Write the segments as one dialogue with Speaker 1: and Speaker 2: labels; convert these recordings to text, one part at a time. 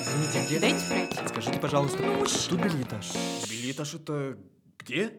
Speaker 1: Извините, где?
Speaker 2: Дайте пройти.
Speaker 1: Скажите, пожалуйста, тут билетаж. Билетаж это где?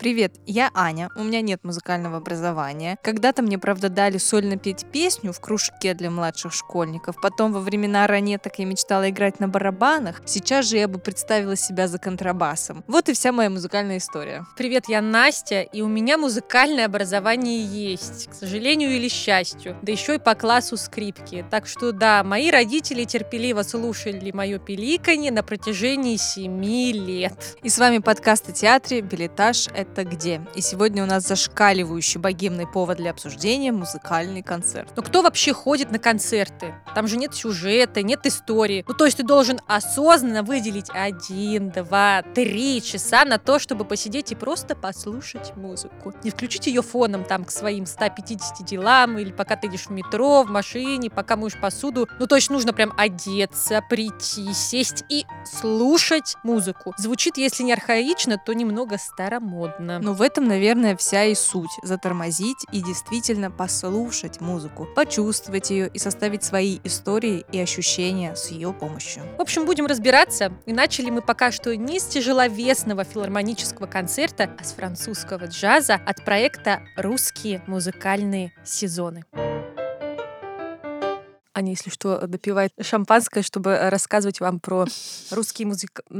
Speaker 3: Привет, я Аня, у меня нет музыкального образования. Когда-то мне, правда, дали сольно петь песню в кружке для младших школьников. Потом во времена ранеток я мечтала играть на барабанах. Сейчас же я бы представила себя за контрабасом. Вот и вся моя музыкальная история.
Speaker 2: Привет, я Настя, и у меня музыкальное образование есть, к сожалению или счастью, да еще и по классу скрипки. Так что да, мои родители терпеливо слушали мое пиликанье на протяжении семи лет.
Speaker 3: И с вами подкаст о театре «Билетаж. Это где?». И сегодня у нас зашкаливающий богемный повод для обсуждения – музыкальный концерт.
Speaker 2: Но кто вообще ходит на концерты? Там же нет сюжета, нет истории. Ну, то есть ты должен осознанно выделить один, два, три часа на то, чтобы посидеть и просто послушать музыку. Не включить ее фоном там к своим 150 делам, или пока ты идешь в метро, в машине, пока моешь посуду. Ну, то есть нужно прям одеться, прийти, сесть и слушать музыку. Звучит, если не архаично, то немного старомодно.
Speaker 3: Но в этом, наверное, вся и суть – затормозить и действительно послушать музыку, почувствовать ее и составить свои истории и ощущения с ее помощью.
Speaker 2: В общем, будем разбираться. И начали мы пока что не с тяжеловесного филармонического концерта, а с французского джаза от проекта «Русские музыкальные сезоны». Аня, если что, допивает шампанское, чтобы рассказывать вам про русские музык...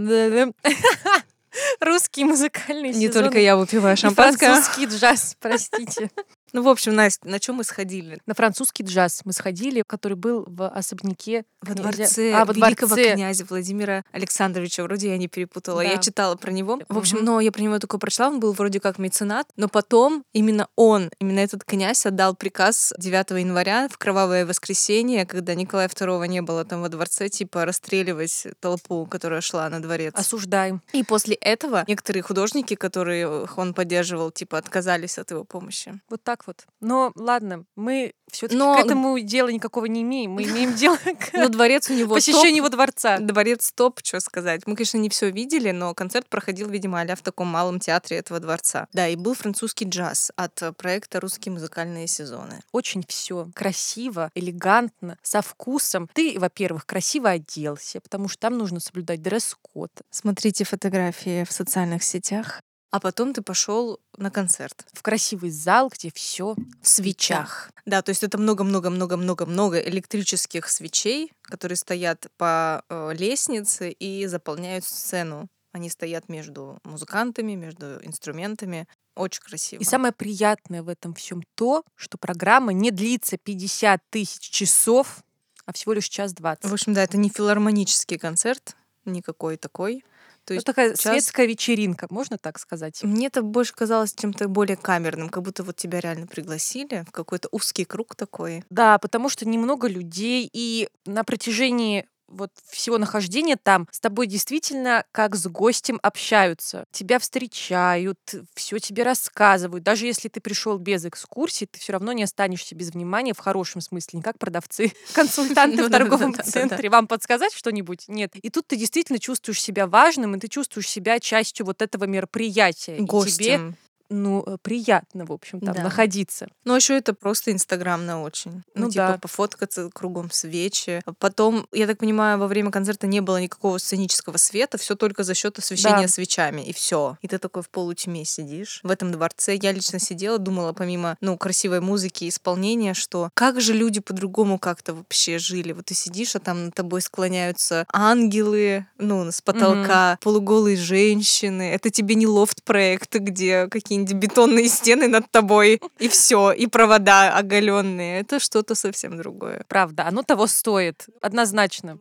Speaker 2: Русские музыкальные
Speaker 3: Не
Speaker 2: сезоны
Speaker 3: только я выпиваю шампанское.
Speaker 2: французский джаз, простите.
Speaker 3: Ну, в общем, Настя, на чем мы сходили?
Speaker 2: На французский джаз мы сходили, который был в особняке
Speaker 3: Во
Speaker 2: князя-
Speaker 3: дворце
Speaker 2: а, во
Speaker 3: великого
Speaker 2: дворце.
Speaker 3: князя Владимира Александровича. Вроде я не перепутала.
Speaker 2: Да.
Speaker 3: Я читала про него. В общем,
Speaker 2: Мгм.
Speaker 3: но я про него только прочла. Он был вроде как меценат. Но потом именно он, именно этот князь отдал приказ 9 января в кровавое воскресенье, когда Николая II не было там во дворце, типа расстреливать толпу, которая шла на дворец.
Speaker 2: Осуждаем.
Speaker 3: И после этого некоторые художники, которых он поддерживал, типа отказались от его помощи.
Speaker 2: Вот так вот. Но ладно, мы все-таки
Speaker 3: Но-
Speaker 2: к этому дела никакого не имеем. Мы имеем дело к
Speaker 3: Но дворец у него
Speaker 2: посещению его дворца.
Speaker 3: Дворец топ, что сказать. Мы, конечно, не все видели, но концерт проходил, видимо, а в таком малом театре этого дворца. Да, и был французский джаз от э, проекта «Русские музыкальные сезоны».
Speaker 2: Очень все красиво, элегантно, со вкусом. Ты, во-первых, красиво оделся, потому что там нужно соблюдать дресс-код.
Speaker 3: Смотрите фотографии в социальных сетях. А потом ты пошел на концерт
Speaker 2: В красивый зал, где все
Speaker 3: в свечах. Да, то есть это много-много-много-много-много электрических свечей, которые стоят по э, лестнице и заполняют сцену. Они стоят между музыкантами, между инструментами. Очень красиво.
Speaker 2: И самое приятное в этом всем то, что программа не длится 50 тысяч часов, а всего лишь час двадцать.
Speaker 3: В общем, да, это не филармонический концерт, никакой такой. То
Speaker 2: Это
Speaker 3: есть
Speaker 2: такая
Speaker 3: час-
Speaker 2: светская вечеринка, можно так сказать?
Speaker 3: мне это больше казалось чем-то более камерным, как будто вот тебя реально пригласили в какой-то узкий круг такой.
Speaker 2: Да, потому что немного людей, и на протяжении вот всего нахождения там с тобой действительно как с гостем общаются. Тебя встречают, все тебе рассказывают. Даже если ты пришел без экскурсии, ты все равно не останешься без внимания в хорошем смысле, не как продавцы, консультанты
Speaker 3: Ну
Speaker 2: в торговом центре. Вам подсказать что-нибудь? Нет. И тут ты действительно чувствуешь себя важным, и ты чувствуешь себя частью вот этого мероприятия.
Speaker 3: Гостем.
Speaker 2: Ну, э, приятно, в общем, там
Speaker 3: Да.
Speaker 2: находиться.
Speaker 3: Но еще это просто инстаграмно очень. Ну,
Speaker 2: Ну
Speaker 3: типа,
Speaker 2: да.
Speaker 3: пофоткаться кругом свечи. Потом, я так понимаю, во время концерта не было никакого сценического света, все только за счет освещения
Speaker 2: Да.
Speaker 3: свечами, и все. И ты такой в полутьме сидишь в этом дворце. Я лично сидела, думала, помимо, ну, красивой музыки и исполнения, что как же люди по-другому как-то вообще жили. Вот ты сидишь, а там над тобой склоняются ангелы, ну, с потолка, полуголые женщины. Это тебе не лофт-проект, где какие-нибудь бетонные стены над тобой, и все, и провода оголенные. Это что-то совсем другое.
Speaker 2: Правда, оно того стоит. Однозначно.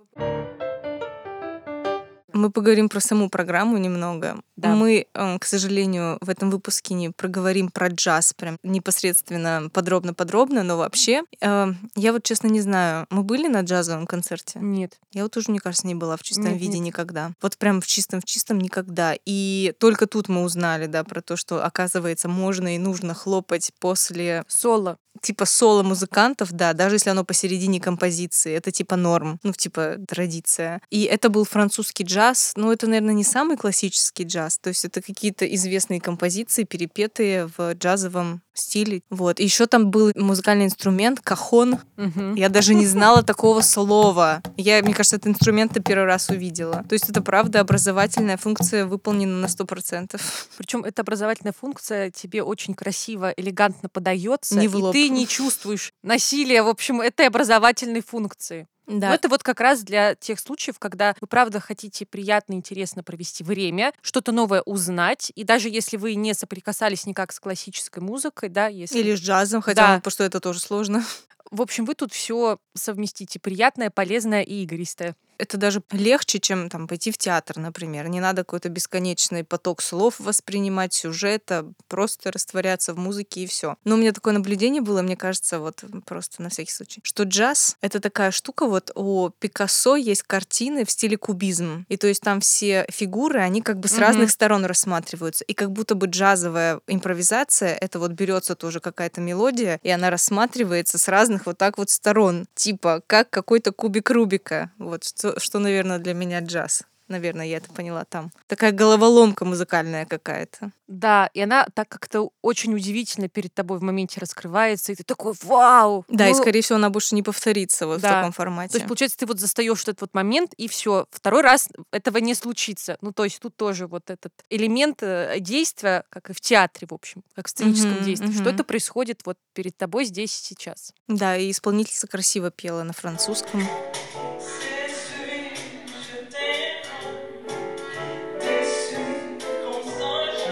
Speaker 3: Мы поговорим про саму программу немного.
Speaker 2: Да.
Speaker 3: Мы, э, к сожалению, в этом выпуске не проговорим про джаз прям непосредственно подробно-подробно, но вообще, э, я вот честно не знаю, мы были на джазовом концерте?
Speaker 2: Нет.
Speaker 3: Я вот тоже, мне кажется, не была в чистом
Speaker 2: Нет,
Speaker 3: виде
Speaker 2: нет.
Speaker 3: никогда. Вот прям в чистом, в чистом никогда. И только тут мы узнали, да, про то, что, оказывается, можно и нужно хлопать после
Speaker 2: Соло.
Speaker 3: типа соло музыкантов, да, даже если оно посередине композиции, это типа норм, ну, типа традиция. И это был французский джаз, джаз, ну, это, наверное, не самый классический джаз. То есть это какие-то известные композиции, перепетые в джазовом стиле. Вот. Еще там был музыкальный инструмент кахон.
Speaker 2: Мгм.
Speaker 3: Я даже не знала такого слова. Я, мне кажется, этот инструмент первый раз увидела. То есть это правда образовательная функция выполнена на 100%.
Speaker 2: Причем эта образовательная функция тебе очень красиво, элегантно подается,
Speaker 3: Не
Speaker 2: и ты не чувствуешь насилия, в общем, этой образовательной функции.
Speaker 3: Да.
Speaker 2: Но это вот как раз для тех случаев, когда вы правда хотите приятно, интересно провести время, что-то новое узнать, и даже если вы не соприкасались никак с классической музыкой, да, если...
Speaker 3: Или с джазом, хотя,
Speaker 2: Да.
Speaker 3: ну, потому что это тоже сложно.
Speaker 2: В общем, вы тут все совместите приятное, полезное и игристое.
Speaker 3: Это даже легче, чем там пойти в театр, например. Не надо какой-то бесконечный поток слов воспринимать, сюжета, просто растворяться в музыке и все. Но у меня такое наблюдение было, мне кажется, вот просто на всякий случай, что джаз — это такая штука, вот у Пикассо есть картины в стиле кубизм. И то есть там все фигуры, они как бы с
Speaker 2: Мгм.
Speaker 3: разных сторон рассматриваются. И как будто бы джазовая импровизация — это вот берется тоже какая-то мелодия, и она рассматривается с разных вот так вот сторон. Типа как какой-то кубик Рубика. Вот что, что, наверное, для меня джаз. Наверное, я это поняла там. Такая головоломка музыкальная какая-то.
Speaker 2: Да, и она так как-то очень удивительно перед тобой в моменте раскрывается, и ты такой «Вау!»
Speaker 3: Да, и
Speaker 2: Ну,
Speaker 3: скорее всего она больше не повторится вот в
Speaker 2: Да.
Speaker 3: таком
Speaker 2: То
Speaker 3: формате.
Speaker 2: есть, получается, ты вот застаешь этот вот момент, и все. Второй раз этого не случится. Ну, то есть тут тоже вот этот элемент э, действия, как и в театре, в общем, как в сценическом
Speaker 3: Мгм,
Speaker 2: действии, что
Speaker 3: мгм.
Speaker 2: это происходит вот перед тобой здесь и сейчас.
Speaker 3: Да, и исполнительница красиво пела на французском.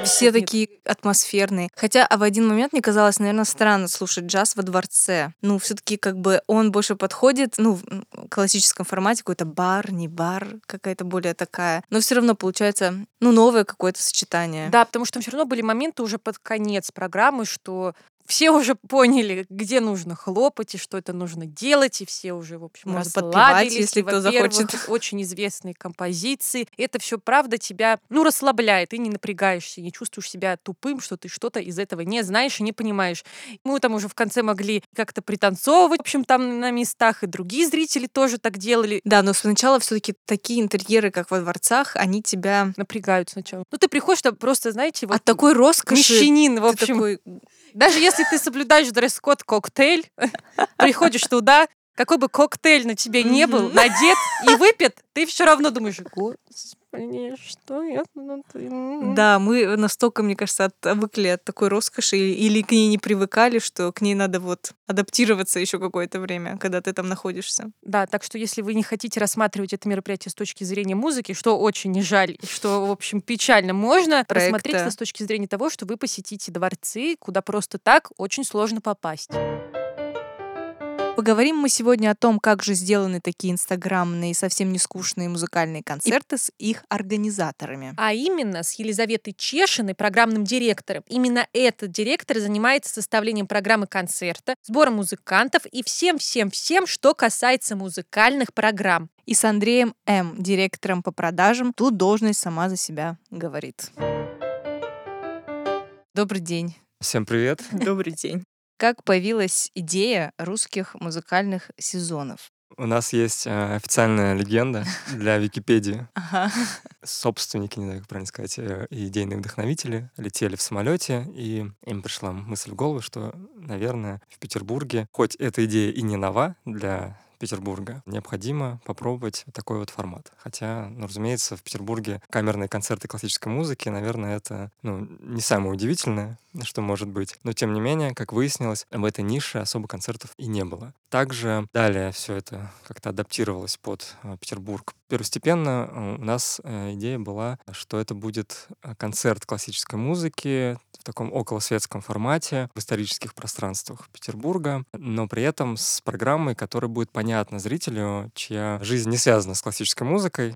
Speaker 3: Все такие атмосферные. Хотя а в один момент мне казалось, наверное, странно слушать джаз во дворце. Ну, все таки как бы он больше подходит, ну, в классическом формате, какой-то бар, не бар, какая-то более такая. Но все равно получается, ну, новое какое-то сочетание.
Speaker 2: Да, потому что там все равно были моменты уже под конец программы, что все уже поняли, где нужно хлопать и что это нужно делать, и все уже, в общем,
Speaker 3: Можно
Speaker 2: расслабились.
Speaker 3: если кто захочет.
Speaker 2: Очень известные композиции. Это все, правда, тебя, ну, расслабляет. Ты не напрягаешься, не чувствуешь себя тупым, что ты что-то из этого не знаешь и не понимаешь. Мы там уже в конце могли как-то пританцовывать, в общем, там на местах, и другие зрители тоже так делали.
Speaker 3: Да, но сначала все-таки такие интерьеры, как во дворцах, они тебя
Speaker 2: Напрягают сначала. Ну, ты приходишь, там просто, знаете, вот
Speaker 3: от такой роскоши
Speaker 2: мещанин, в общем,
Speaker 3: такой,
Speaker 2: Даже если ты соблюдаешь дресс-код коктейль, приходишь туда, какой бы коктейль на тебе не был, надет и выпит, ты все равно думаешь, господи, что я тут...» М.
Speaker 3: Да, мы настолько, мне кажется, отвыкли от такой роскоши или, к ней не привыкали, что к ней надо вот адаптироваться еще какое-то время, когда ты там находишься.
Speaker 2: Да, так что если вы не хотите рассматривать это мероприятие с точки зрения музыки, что очень не жаль, что, в общем, печально, можно
Speaker 3: Проекта.
Speaker 2: рассмотреть это с точки зрения того, что вы посетите дворцы, куда просто так очень сложно попасть.
Speaker 3: Поговорим мы сегодня о том, как же сделаны такие инстаграмные, совсем не скучные музыкальные концерты с их организаторами.
Speaker 2: А именно с Елизаветой Чешиной, программным директором. Именно этот директор занимается составлением программы концерта, сбором музыкантов и всем-всем-всем, что касается музыкальных программ.
Speaker 3: И с Андреем М., директором по продажам, тут должность сама за себя говорит. Добрый день.
Speaker 4: Всем привет.
Speaker 3: Добрый день. Как появилась идея русских музыкальных сезонов?
Speaker 4: У нас есть э, официальная легенда для Википедии.
Speaker 3: Ага.
Speaker 4: Собственники, не знаю, как правильно сказать, э, идейные вдохновители летели в самолете, и им пришла мысль в голову, что, наверное, в Петербурге, хоть эта идея и не нова для Петербурга, необходимо попробовать такой вот формат. Хотя, ну, разумеется, в Петербурге камерные концерты классической музыки, наверное, это ну, не самое удивительное, что может быть. Но, тем не менее, как выяснилось, в этой нише особо концертов и не было. Также далее все это как-то адаптировалось под э, Петербург. Первостепенно э, у нас э, идея была, что это будет концерт классической музыки в таком околосветском формате в исторических пространствах Петербурга, но при этом с программой, которая будет понятна зрителю, чья жизнь не связана с классической музыкой.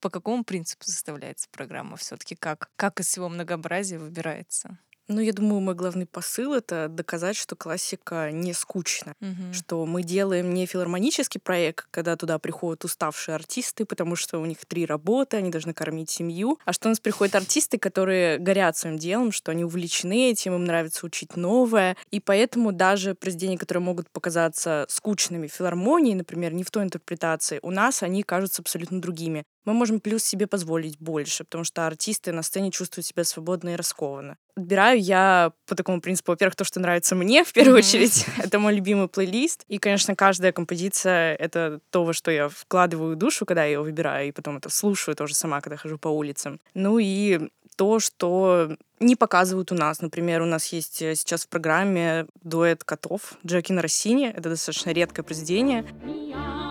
Speaker 3: По какому принципу составляется программа все-таки? Как? Как из всего многообразия выбирается?
Speaker 5: Ну, я думаю, мой главный посыл — это доказать, что классика не скучна.
Speaker 2: Мгм.
Speaker 5: Что мы делаем не филармонический проект, когда туда приходят уставшие артисты, потому что у них три работы, они должны кормить семью, а что у нас приходят артисты, которые горят своим делом, что они увлечены этим, им нравится учить новое, и поэтому даже произведения, которые могут показаться скучными филармонии, например, не в той интерпретации, у нас они кажутся абсолютно другими. Мы можем плюс себе позволить больше, потому что артисты на сцене чувствуют себя свободно и раскованно. Отбираю я по такому принципу, во-первых, то, что нравится мне в первую
Speaker 2: Мгм.
Speaker 5: очередь. Это мой любимый плейлист. И, конечно, каждая композиция — это то, во что я вкладываю душу, когда я ее выбираю, и потом это слушаю тоже сама, когда хожу по улицам. Ну и то, что не показывают у нас. Например, у нас есть э, сейчас в программе дуэт котов Джекина Россини. Это достаточно редкое произведение. Думаю,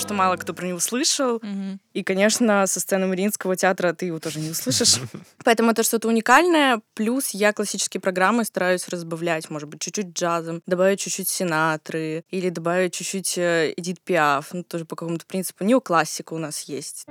Speaker 5: что мало кто про него слышал.
Speaker 2: Мгм.
Speaker 5: И, конечно, со сцены Мариинского театра ты его тоже не услышишь. Поэтому это что-то уникальное. Плюс я классические программы стараюсь разбавлять, может быть, чуть-чуть джазом, добавить чуть-чуть Синатры или добавить чуть-чуть э, Эдит Пиаф. Ну, тоже по какому-то принципу. Неоклассика у нас есть.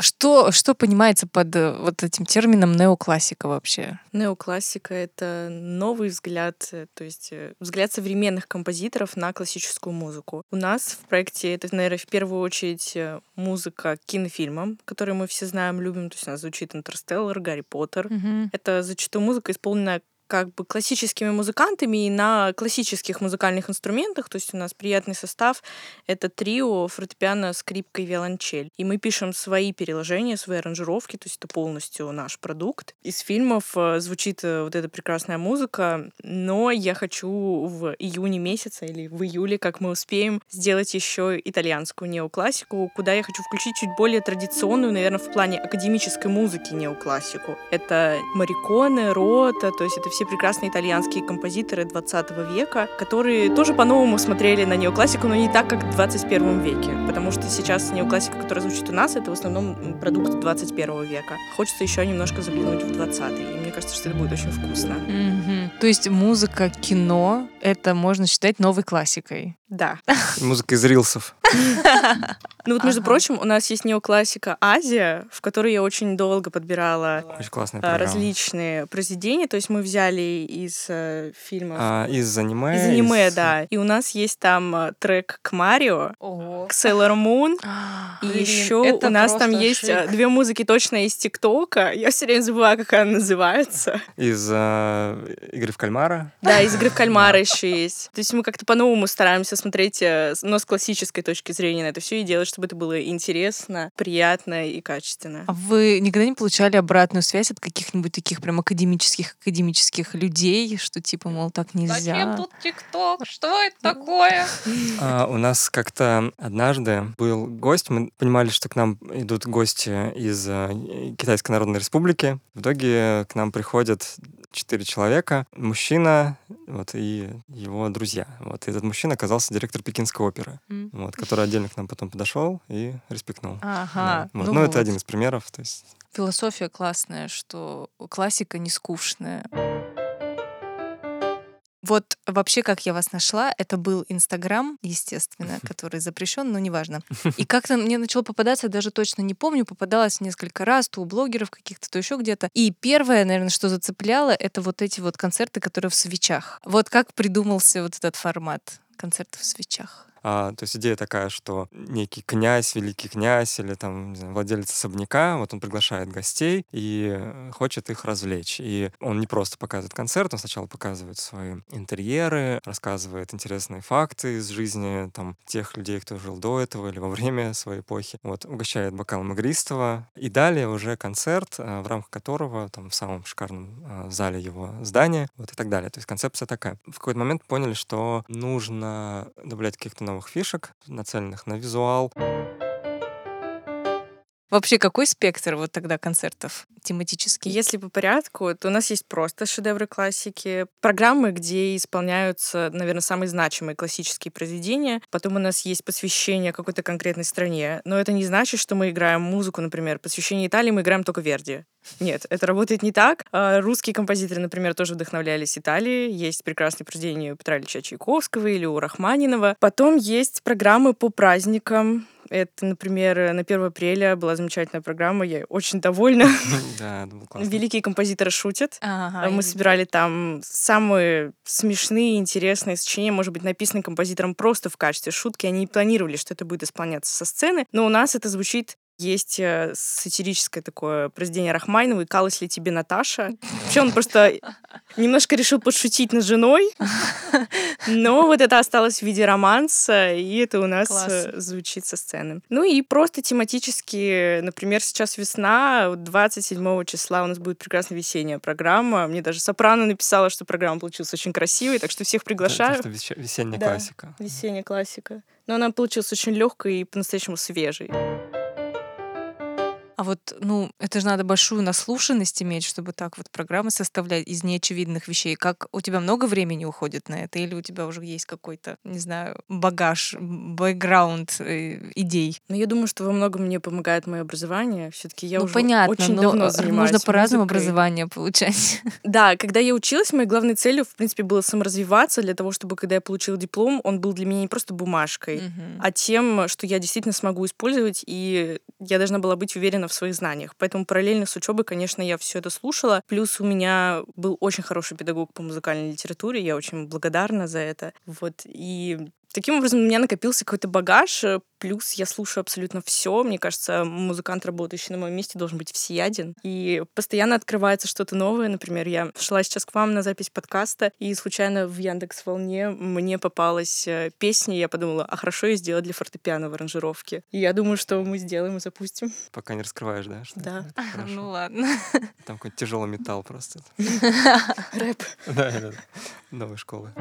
Speaker 3: Что, что понимается под э, вот этим термином неоклассика вообще?
Speaker 5: Неоклассика — это новый взгляд, э, то есть э, взгляд современных композиторов на классическую музыку. У нас в проекте это, наверное, в первую очередь музыка к кинофильмам, которые мы все знаем, любим. То есть у нас звучит «Интерстеллар», «Гарри Поттер».
Speaker 2: Мгм.
Speaker 5: Это зачастую музыка, исполненная как бы классическими музыкантами и на классических музыкальных инструментах. То есть у нас приятный состав — это трио, фортепиано, скрипка и виолончель. И мы пишем свои переложения, свои аранжировки, то есть это полностью наш продукт. Из фильмов э, звучит э, вот эта прекрасная музыка, но я хочу в июне месяце или в июле, как мы успеем, сделать еще итальянскую неоклассику, куда я хочу включить чуть более традиционную, наверное, в плане академической музыки неоклассику. Это Мариконе, Рота, то есть это все прекрасные итальянские композиторы 20 века, которые тоже по-новому смотрели на неоклассику, но не так, как в 21 веке. Потому что сейчас неоклассика, которая звучит у нас, это в основном продукт 21 века. Хочется еще немножко заглянуть в 20 И мне кажется, что это будет очень вкусно.
Speaker 3: Мгм. То есть музыка, кино — это можно считать новой классикой.
Speaker 5: Да.
Speaker 4: Музыка из рилсов.
Speaker 5: Ну вот, между прочим, у нас есть неоклассика Азия, в которой я очень долго подбирала а, различные произведения. То есть мы взяли из э, фильмов
Speaker 4: А, из аниме.
Speaker 5: Из аниме, да. И у нас есть там э, трек к Марио, к Sailor Moon. И еще
Speaker 2: это
Speaker 5: у нас там есть э, две музыки точно из ТикТока. Я все время забываю, как она называется.
Speaker 4: Из игры в кальмара.
Speaker 5: Да, из игры в кальмара есть. То есть мы как-то по-новому стараемся смотреть, э, с- но с классической точки зрения на это все и делать, чтобы это было интересно, приятно и качественно.
Speaker 3: А вы никогда не получали обратную связь от каких-нибудь таких прям академических академических людей, что типа, мол, так нельзя?
Speaker 2: Зачем тут ТикТок? Что это такое?
Speaker 4: А, у нас как-то однажды был гость. Мы понимали, что к нам идут гости из э, Китайской Народной Республики. В итоге к нам приходят четыре человека. Мужчина вот, и его друзья. Вот, и этот мужчина оказался директор Пекинской оперы,
Speaker 3: М.
Speaker 4: вот, который отдельно к нам потом подошел и респектнул.
Speaker 3: Ага.
Speaker 4: Да, вот.
Speaker 3: ну
Speaker 4: Ну, это
Speaker 3: вот.
Speaker 4: один из примеров. То есть
Speaker 3: Философия классная, что классика не скучная. Вот вообще, как я вас нашла, это был Инстаграм, естественно, который запрещен, но неважно. И как-то мне начало попадаться, я даже точно не помню, попадалось несколько раз, то у блогеров каких-то, то еще где-то. И первое, наверное, что зацепляло, это вот эти вот концерты, которые в свечах. Вот как придумался вот этот формат концертов в свечах.
Speaker 4: А, то есть идея такая, что некий князь, великий князь или там знаю, владелец особняка, вот он приглашает гостей и э, хочет их развлечь. И он не просто показывает концерт, он сначала показывает свои интерьеры, рассказывает интересные факты из жизни там тех людей, кто жил до этого или во время своей эпохи. Вот, угощает бокалом игристого. И далее уже концерт, а, в рамках которого там в самом шикарном а, зале его здания, вот и так далее. То есть концепция такая. В какой-то момент поняли, что нужно добавлять каких-то новых фишек, нацеленных на визуал.
Speaker 3: Вообще, какой спектр вот тогда концертов тематический?
Speaker 5: Если по порядку, то у нас есть просто шедевры классики, программы, где исполняются, наверное, самые значимые классические произведения. Потом у нас есть посвящение какой-то конкретной стране. Но это не значит, что мы играем музыку, например, посвящение Италии мы играем только Верди. Нет, это работает не так. А Русские композиторы, например, тоже вдохновлялись Италией. Есть прекрасные произведения Петра Ильича Чайковского или у Рахманинова. Потом есть программы по праздникам. Это, например, на 1 апреля была замечательная программа, я очень довольна.
Speaker 4: Да.
Speaker 5: Великие композиторы шутят.
Speaker 3: Ага,
Speaker 5: А Мы собирали там самые смешные, интересные сочинения, может быть, написанные композитором просто в качестве шутки. Они не планировали, что это будет исполняться со сцены, но у нас это звучит есть э, сатирическое такое произведение Рахманинова «Икалась ли тебе Наташа?». Вообще он просто немножко решил подшутить над женой, но вот это осталось в виде романса, и это у нас
Speaker 3: Класс.
Speaker 5: э, звучит со сцены. Ну и просто тематически, например, сейчас весна, вот 27 числа у нас будет прекрасная весенняя программа. Мне даже Сопрано написала, что программа получилась очень красивой, так что всех приглашаю.
Speaker 4: то, что веща- весенняя
Speaker 5: Да.
Speaker 4: классика.
Speaker 5: Весенняя классика. Но она получилась очень легкой и по-настоящему свежей.
Speaker 3: А вот, ну, это же надо большую наслушанность иметь, чтобы так вот программы составлять из неочевидных вещей. Как у тебя много времени уходит на это, или у тебя уже есть какой-то, не знаю, багаж, бэкграунд э, идей?
Speaker 5: Но я думаю, что во многом мне помогает мое образование. Все-таки я
Speaker 3: ну,
Speaker 5: уже
Speaker 3: понятно,
Speaker 5: очень
Speaker 3: но
Speaker 5: давно
Speaker 3: э,
Speaker 5: занимаюсь
Speaker 3: можно по-разному образование получать.
Speaker 5: Да, когда я училась, моей главной целью, в принципе, было саморазвиваться для того, чтобы, когда я получила диплом, он был для меня не просто бумажкой,
Speaker 3: Мгм.
Speaker 5: а тем, что я действительно смогу использовать, и я должна была быть уверена в своих знаниях. Поэтому параллельно с учебой, конечно, я все это слушала. Плюс у меня был очень хороший педагог по музыкальной литературе, я очень благодарна за это. Вот, и Таким образом, у меня накопился какой-то багаж, э, плюс я слушаю абсолютно все. Мне кажется, музыкант, работающий на моем месте, должен быть всеяден. И постоянно открывается что-то новое. Например, я шла сейчас к вам на запись подкаста, и случайно в Яндекс Волне мне попалась э, песня, и я подумала, а хорошо я сделала для фортепиано в аранжировке. И я думаю, что мы сделаем и запустим.
Speaker 4: Пока не раскрываешь, да? что
Speaker 5: Да.
Speaker 3: Ну ладно.
Speaker 4: Там какой-то тяжелый металл просто.
Speaker 5: Рэп.
Speaker 4: Да, да, да. Новой школы.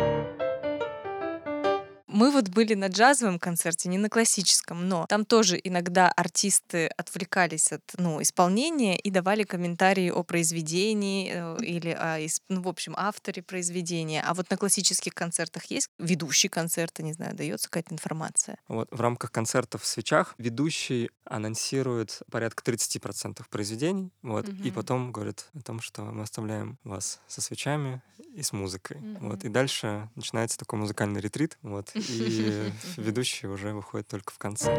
Speaker 3: Мы вот были на джазовом концерте, не на классическом, но там тоже иногда артисты отвлекались от ну, исполнения и давали комментарии о произведении э, или о, ну, в общем, авторе произведения. А вот на классических концертах есть ведущий концерта, не знаю, дается какая-то информация.
Speaker 4: Вот в рамках концертов в свечах ведущий анонсирует порядка 30% произведений, вот, и
Speaker 3: Мгм.
Speaker 4: потом говорит о том, что мы оставляем вас со свечами и с музыкой. Вот,
Speaker 3: Мгм.
Speaker 4: и дальше начинается такой музыкальный ретрит, вот, и ведущий уже выходит только в конце.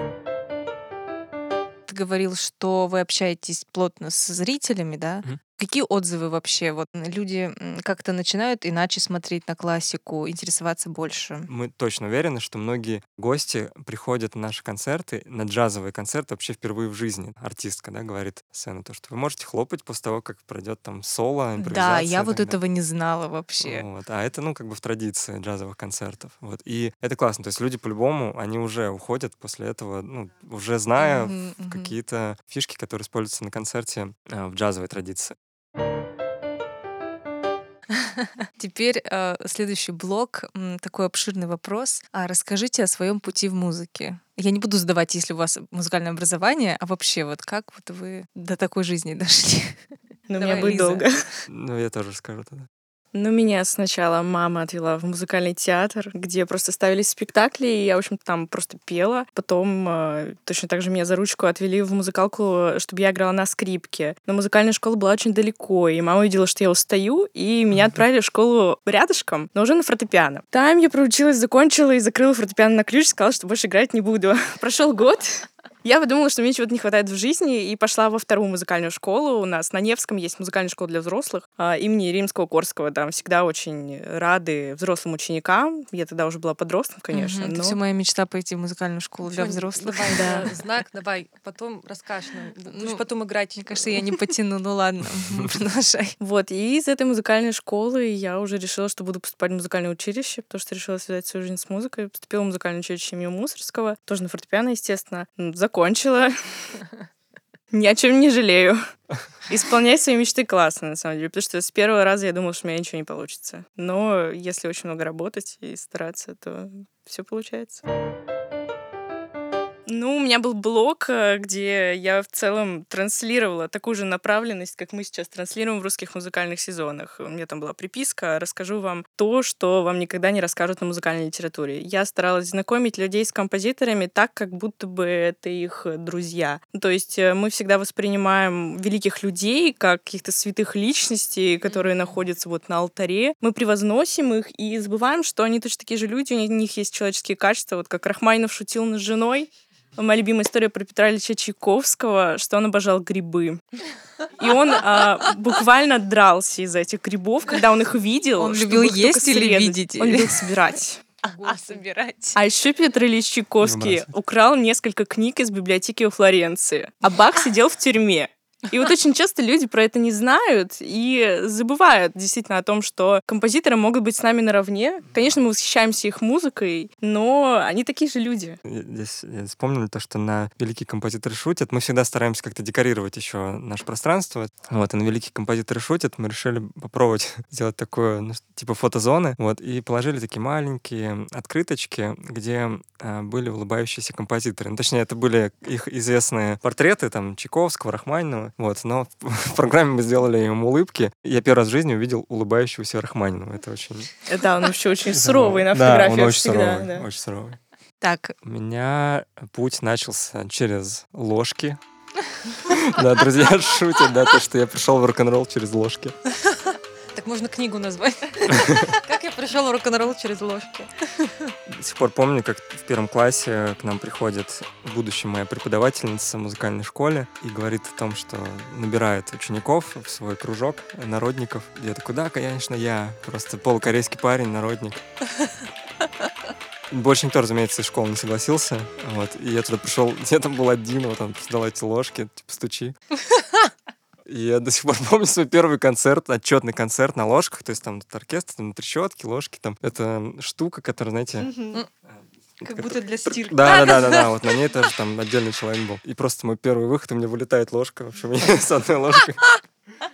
Speaker 3: Ты говорил, что вы общаетесь плотно с зрителями, да?
Speaker 4: Мгм.
Speaker 3: Какие отзывы вообще? Вот люди как-то начинают иначе смотреть на классику, интересоваться больше.
Speaker 4: Мы точно уверены, что многие гости приходят на наши концерты, на джазовые концерты вообще впервые в жизни. Артистка, да, говорит сцену, то, что вы можете хлопать после того, как пройдет там соло, импровизация.
Speaker 3: Да, я вот
Speaker 4: далее.
Speaker 3: этого не знала вообще.
Speaker 4: Вот. А это, ну, как бы в традиции джазовых концертов. Вот. И это классно. То есть люди по-любому, они уже уходят после этого, ну, уже зная
Speaker 3: Мгм, мгм.
Speaker 4: какие-то фишки, которые используются на концерте а, в джазовой традиции.
Speaker 3: Теперь э, следующий блок, такой обширный вопрос. А расскажите о своем пути в музыке. Я не буду задавать, если у вас музыкальное образование, а вообще вот как вот вы до такой жизни дошли?
Speaker 5: Но у меня будет долго.
Speaker 4: Ну, я тоже скажу тогда.
Speaker 5: Ну, меня сначала мама отвела в музыкальный театр, где просто ставились спектакли, и я, в общем-то, там просто пела. Потом э, точно так же меня за ручку отвели в музыкалку, чтобы я играла на скрипке. Но музыкальная школа была очень далеко, и мама увидела, что я устаю, и меня отправили в школу рядышком, но уже на фортепиано. Там я проучилась, закончила и закрыла фортепиано на ключ, сказала, что больше играть не буду. Прошел год, я подумала, что мне чего-то не хватает в жизни, и пошла во вторую музыкальную школу. У нас на Невском есть музыкальная школа для взрослых а, имени Римского-Корского. Там всегда очень рады взрослым ученикам. Я тогда уже была подростком, конечно.
Speaker 3: Это
Speaker 5: но-
Speaker 3: все моя мечта пойти в музыкальную школу для взрослых.
Speaker 2: Давай,
Speaker 5: Да.
Speaker 2: да. знак, давай, потом расскажешь нам.
Speaker 3: Ну,
Speaker 2: потом играть.
Speaker 3: Мне кажется, я не потяну. Ну ладно, продолжай.
Speaker 5: Вот, и из этой музыкальной школы я уже решила, что буду поступать в музыкальное училище, потому что решила связать свою жизнь с музыкой. Поступила в музыкальное училище имени Мусорского, тоже на фортепиано, естественно. Закончила. Ни о чем не жалею. Исполнять свои мечты классно, на самом деле, потому что с первого раза я думала, что у меня ничего не получится. Но если очень много работать и стараться, то все получается. Ну, у меня был блог, э, где я в целом транслировала такую же направленность, как мы сейчас транслируем в русских музыкальных сезонах. У меня там была приписка «Расскажу вам то, что вам никогда не расскажут на музыкальной литературе». Я старалась знакомить людей с композиторами так, как будто бы это их друзья. То есть э, мы всегда воспринимаем великих людей как каких-то святых личностей, которые находятся вот на алтаре. Мы превозносим их и забываем, что они точно такие же люди, у них есть человеческие качества. Вот как Рахмайнов шутил над женой, Моя любимая история про Петра Ильича Чайковского, что он обожал грибы. И он а, буквально дрался из этих грибов, когда он их видел.
Speaker 3: Он любил
Speaker 5: их
Speaker 3: есть или
Speaker 5: срезать.
Speaker 3: видеть?
Speaker 5: Он любил собирать.
Speaker 3: А, собирать.
Speaker 5: А еще Петр Ильич Чайковский украл несколько книг из библиотеки во Флоренции. А Бах сидел в тюрьме. И вот очень часто люди про это не знают и забывают действительно о том, что композиторы могут быть с нами наравне. Конечно, мы восхищаемся их музыкой, но они такие же люди.
Speaker 4: Здесь я вспомнил то, что на «Великие композиторы шутят» мы всегда стараемся как-то декорировать еще наше пространство. Вот, и на «Великие композиторы шутят» мы решили попробовать сделать такое, ну, типа фотозоны, вот, и положили такие маленькие открыточки, где а, были улыбающиеся композиторы. Ну, точнее, это были их известные портреты, там, Чайковского, Рахманинова, вот, но в, в программе мы сделали им улыбки. Я первый раз в жизни увидел улыбающегося Рахманинова. Это очень...
Speaker 5: Да, он вообще очень суровый на
Speaker 4: Да,
Speaker 5: фотографиях
Speaker 4: он очень
Speaker 5: всегда.
Speaker 4: суровый,
Speaker 5: да.
Speaker 4: очень суровый.
Speaker 3: Так,
Speaker 4: У меня путь начался через ложки. Да, друзья шутят, да, то, что я пришел в рок-н-ролл через ложки.
Speaker 2: Так можно книгу назвать. Как я пришел в рок-н-ролл через ложки.
Speaker 4: До сих пор помню, как в первом классе к нам приходит будущая моя преподавательница в музыкальной школе и говорит о том, что набирает учеников в свой кружок народников. Я такой, да, конечно, я. Просто полукорейский парень, народник. Больше никто, разумеется, из школы не согласился. Вот. И я туда пришел, я там был один, вот он дал эти ложки, типа, стучи. И я до сих пор помню свой первый концерт, отчетный концерт на ложках. То есть там тут оркестр, там трещотки, ложки. Там это штука, которая, знаете...
Speaker 3: как будто для стирки.
Speaker 4: Да, да, да, да, да. Вот на ней тоже там отдельный человек был. И просто мой первый выход, и мне вылетает ложка. В общем, я с одной ложкой.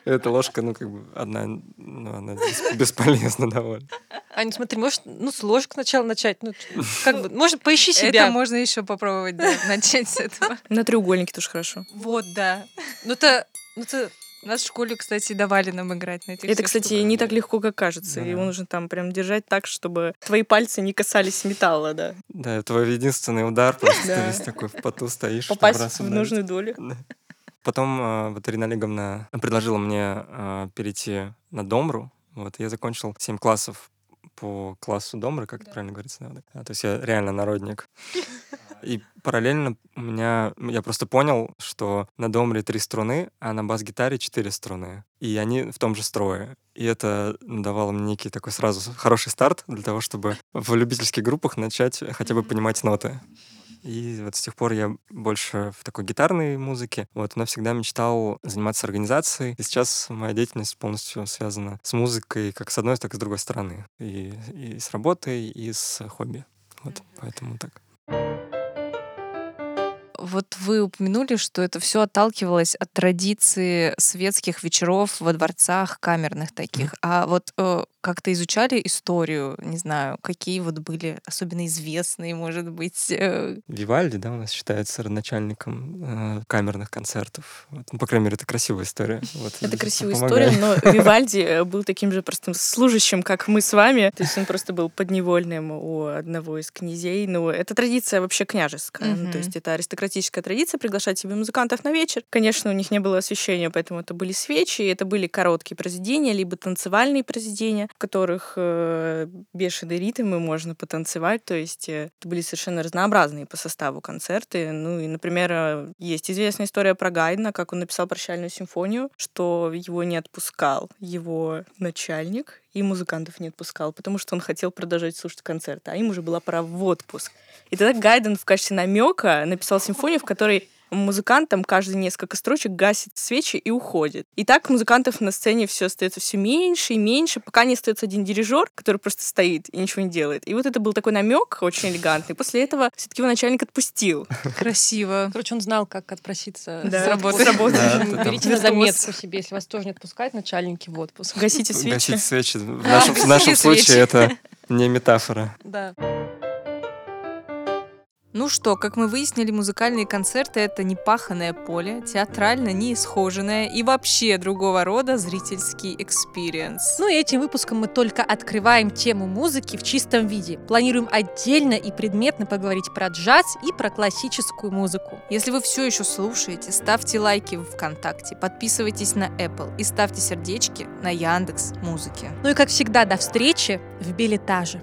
Speaker 4: Эта ложка, ну, как бы, одна, ну, она бес- бесполезна довольно.
Speaker 2: Аня, смотри, может, ну, с ложек сначала начать. Ну, как бы, может, поищи себя.
Speaker 3: Это можно еще попробовать, да, начать с этого.
Speaker 5: На треугольнике тоже хорошо.
Speaker 3: Вот, да.
Speaker 2: Ну, это... Ну, это...
Speaker 3: Нас в школе, кстати, давали нам играть на этих
Speaker 5: Это, кстати,
Speaker 3: штуках.
Speaker 5: не так легко, как кажется.
Speaker 4: Да.
Speaker 5: Его нужно там прям держать так, чтобы твои пальцы не касались металла, да.
Speaker 4: Да, твой единственный удар, просто ты весь такой в поту стоишь.
Speaker 5: Попасть в нужную долю.
Speaker 4: Потом э, вот Ирина Олеговна предложила мне э, перейти на Домру. Вот, и я закончил 7 классов по классу Домры, как это правильно говорится. да, вот. А, то есть я реально народник. И параллельно у меня, я просто понял, что на Домре три струны, а на бас-гитаре четыре струны. И они в том же строе. И это давало мне некий такой сразу хороший старт для того, чтобы в любительских группах начать хотя бы понимать ноты. И вот с тех пор я больше в такой гитарной музыке, вот, но всегда мечтал заниматься организацией. И сейчас моя деятельность полностью связана с музыкой как с одной, так и с другой стороны. И, и с работой, и с хобби. Вот, поэтому так.
Speaker 3: Вот вы упомянули, что это все отталкивалось от традиции светских вечеров во дворцах камерных таких. А вот э, как-то изучали историю, не знаю, какие вот были особенно известные, может быть. э,
Speaker 4: Вивальди, да, у нас считается родоначальником э, камерных концертов. Вот. Ну, по крайней мере, это красивая история. Вот,
Speaker 5: Это красивая
Speaker 4: помогает.
Speaker 5: история, но Вивальди э, был таким же простым служащим, как мы с вами. То есть он просто был подневольным у одного из князей. Ну, это традиция вообще княжеская. Ну, то есть это аристократическая традиция приглашать себе музыкантов на вечер. Конечно, у них не было освещения, поэтому это были свечи, это были короткие произведения, либо танцевальные произведения, в которых э, бешеные ритмы можно потанцевать. То есть э, это были совершенно разнообразные по составу концерты. Ну и, например, э, есть известная история про Гайдна, как он написал прощальную симфонию, что его не отпускал его начальник, и музыкантов не отпускал, потому что он хотел продолжать слушать концерты, а им уже была пора в отпуск. И тогда Гайден в качестве намека написал симфонию, в которой музыкант там каждые несколько строчек гасит свечи и уходит. И так музыкантов на сцене все остается все меньше и меньше, пока не остается один дирижер, который просто стоит и ничего не делает. И вот это был такой намек очень элегантный. После этого все-таки его начальник отпустил.
Speaker 3: Красиво.
Speaker 2: Короче, он знал, как отпроситься
Speaker 5: Да,
Speaker 2: с работы.
Speaker 5: с работы.
Speaker 4: Да,
Speaker 2: Берите на заметку себе, если вас тоже не отпускают начальники в отпуск.
Speaker 5: Гасите свечи.
Speaker 4: Гасить свечи. В нашем, в нашем
Speaker 3: гасите свечи.
Speaker 4: случае это не метафора.
Speaker 2: Да.
Speaker 3: Ну что, как мы выяснили, музыкальные концерты — это не паханное поле, театрально не исхоженное и вообще другого рода зрительский experience.
Speaker 2: Ну и этим выпуском мы только открываем тему музыки в чистом виде. Планируем отдельно и предметно поговорить про джаз и про классическую музыку.
Speaker 3: Если вы все еще слушаете, ставьте лайки в ВКонтакте, подписывайтесь на Apple и ставьте сердечки на Яндекс Музыке.
Speaker 2: Ну и как всегда, до встречи в билетаже.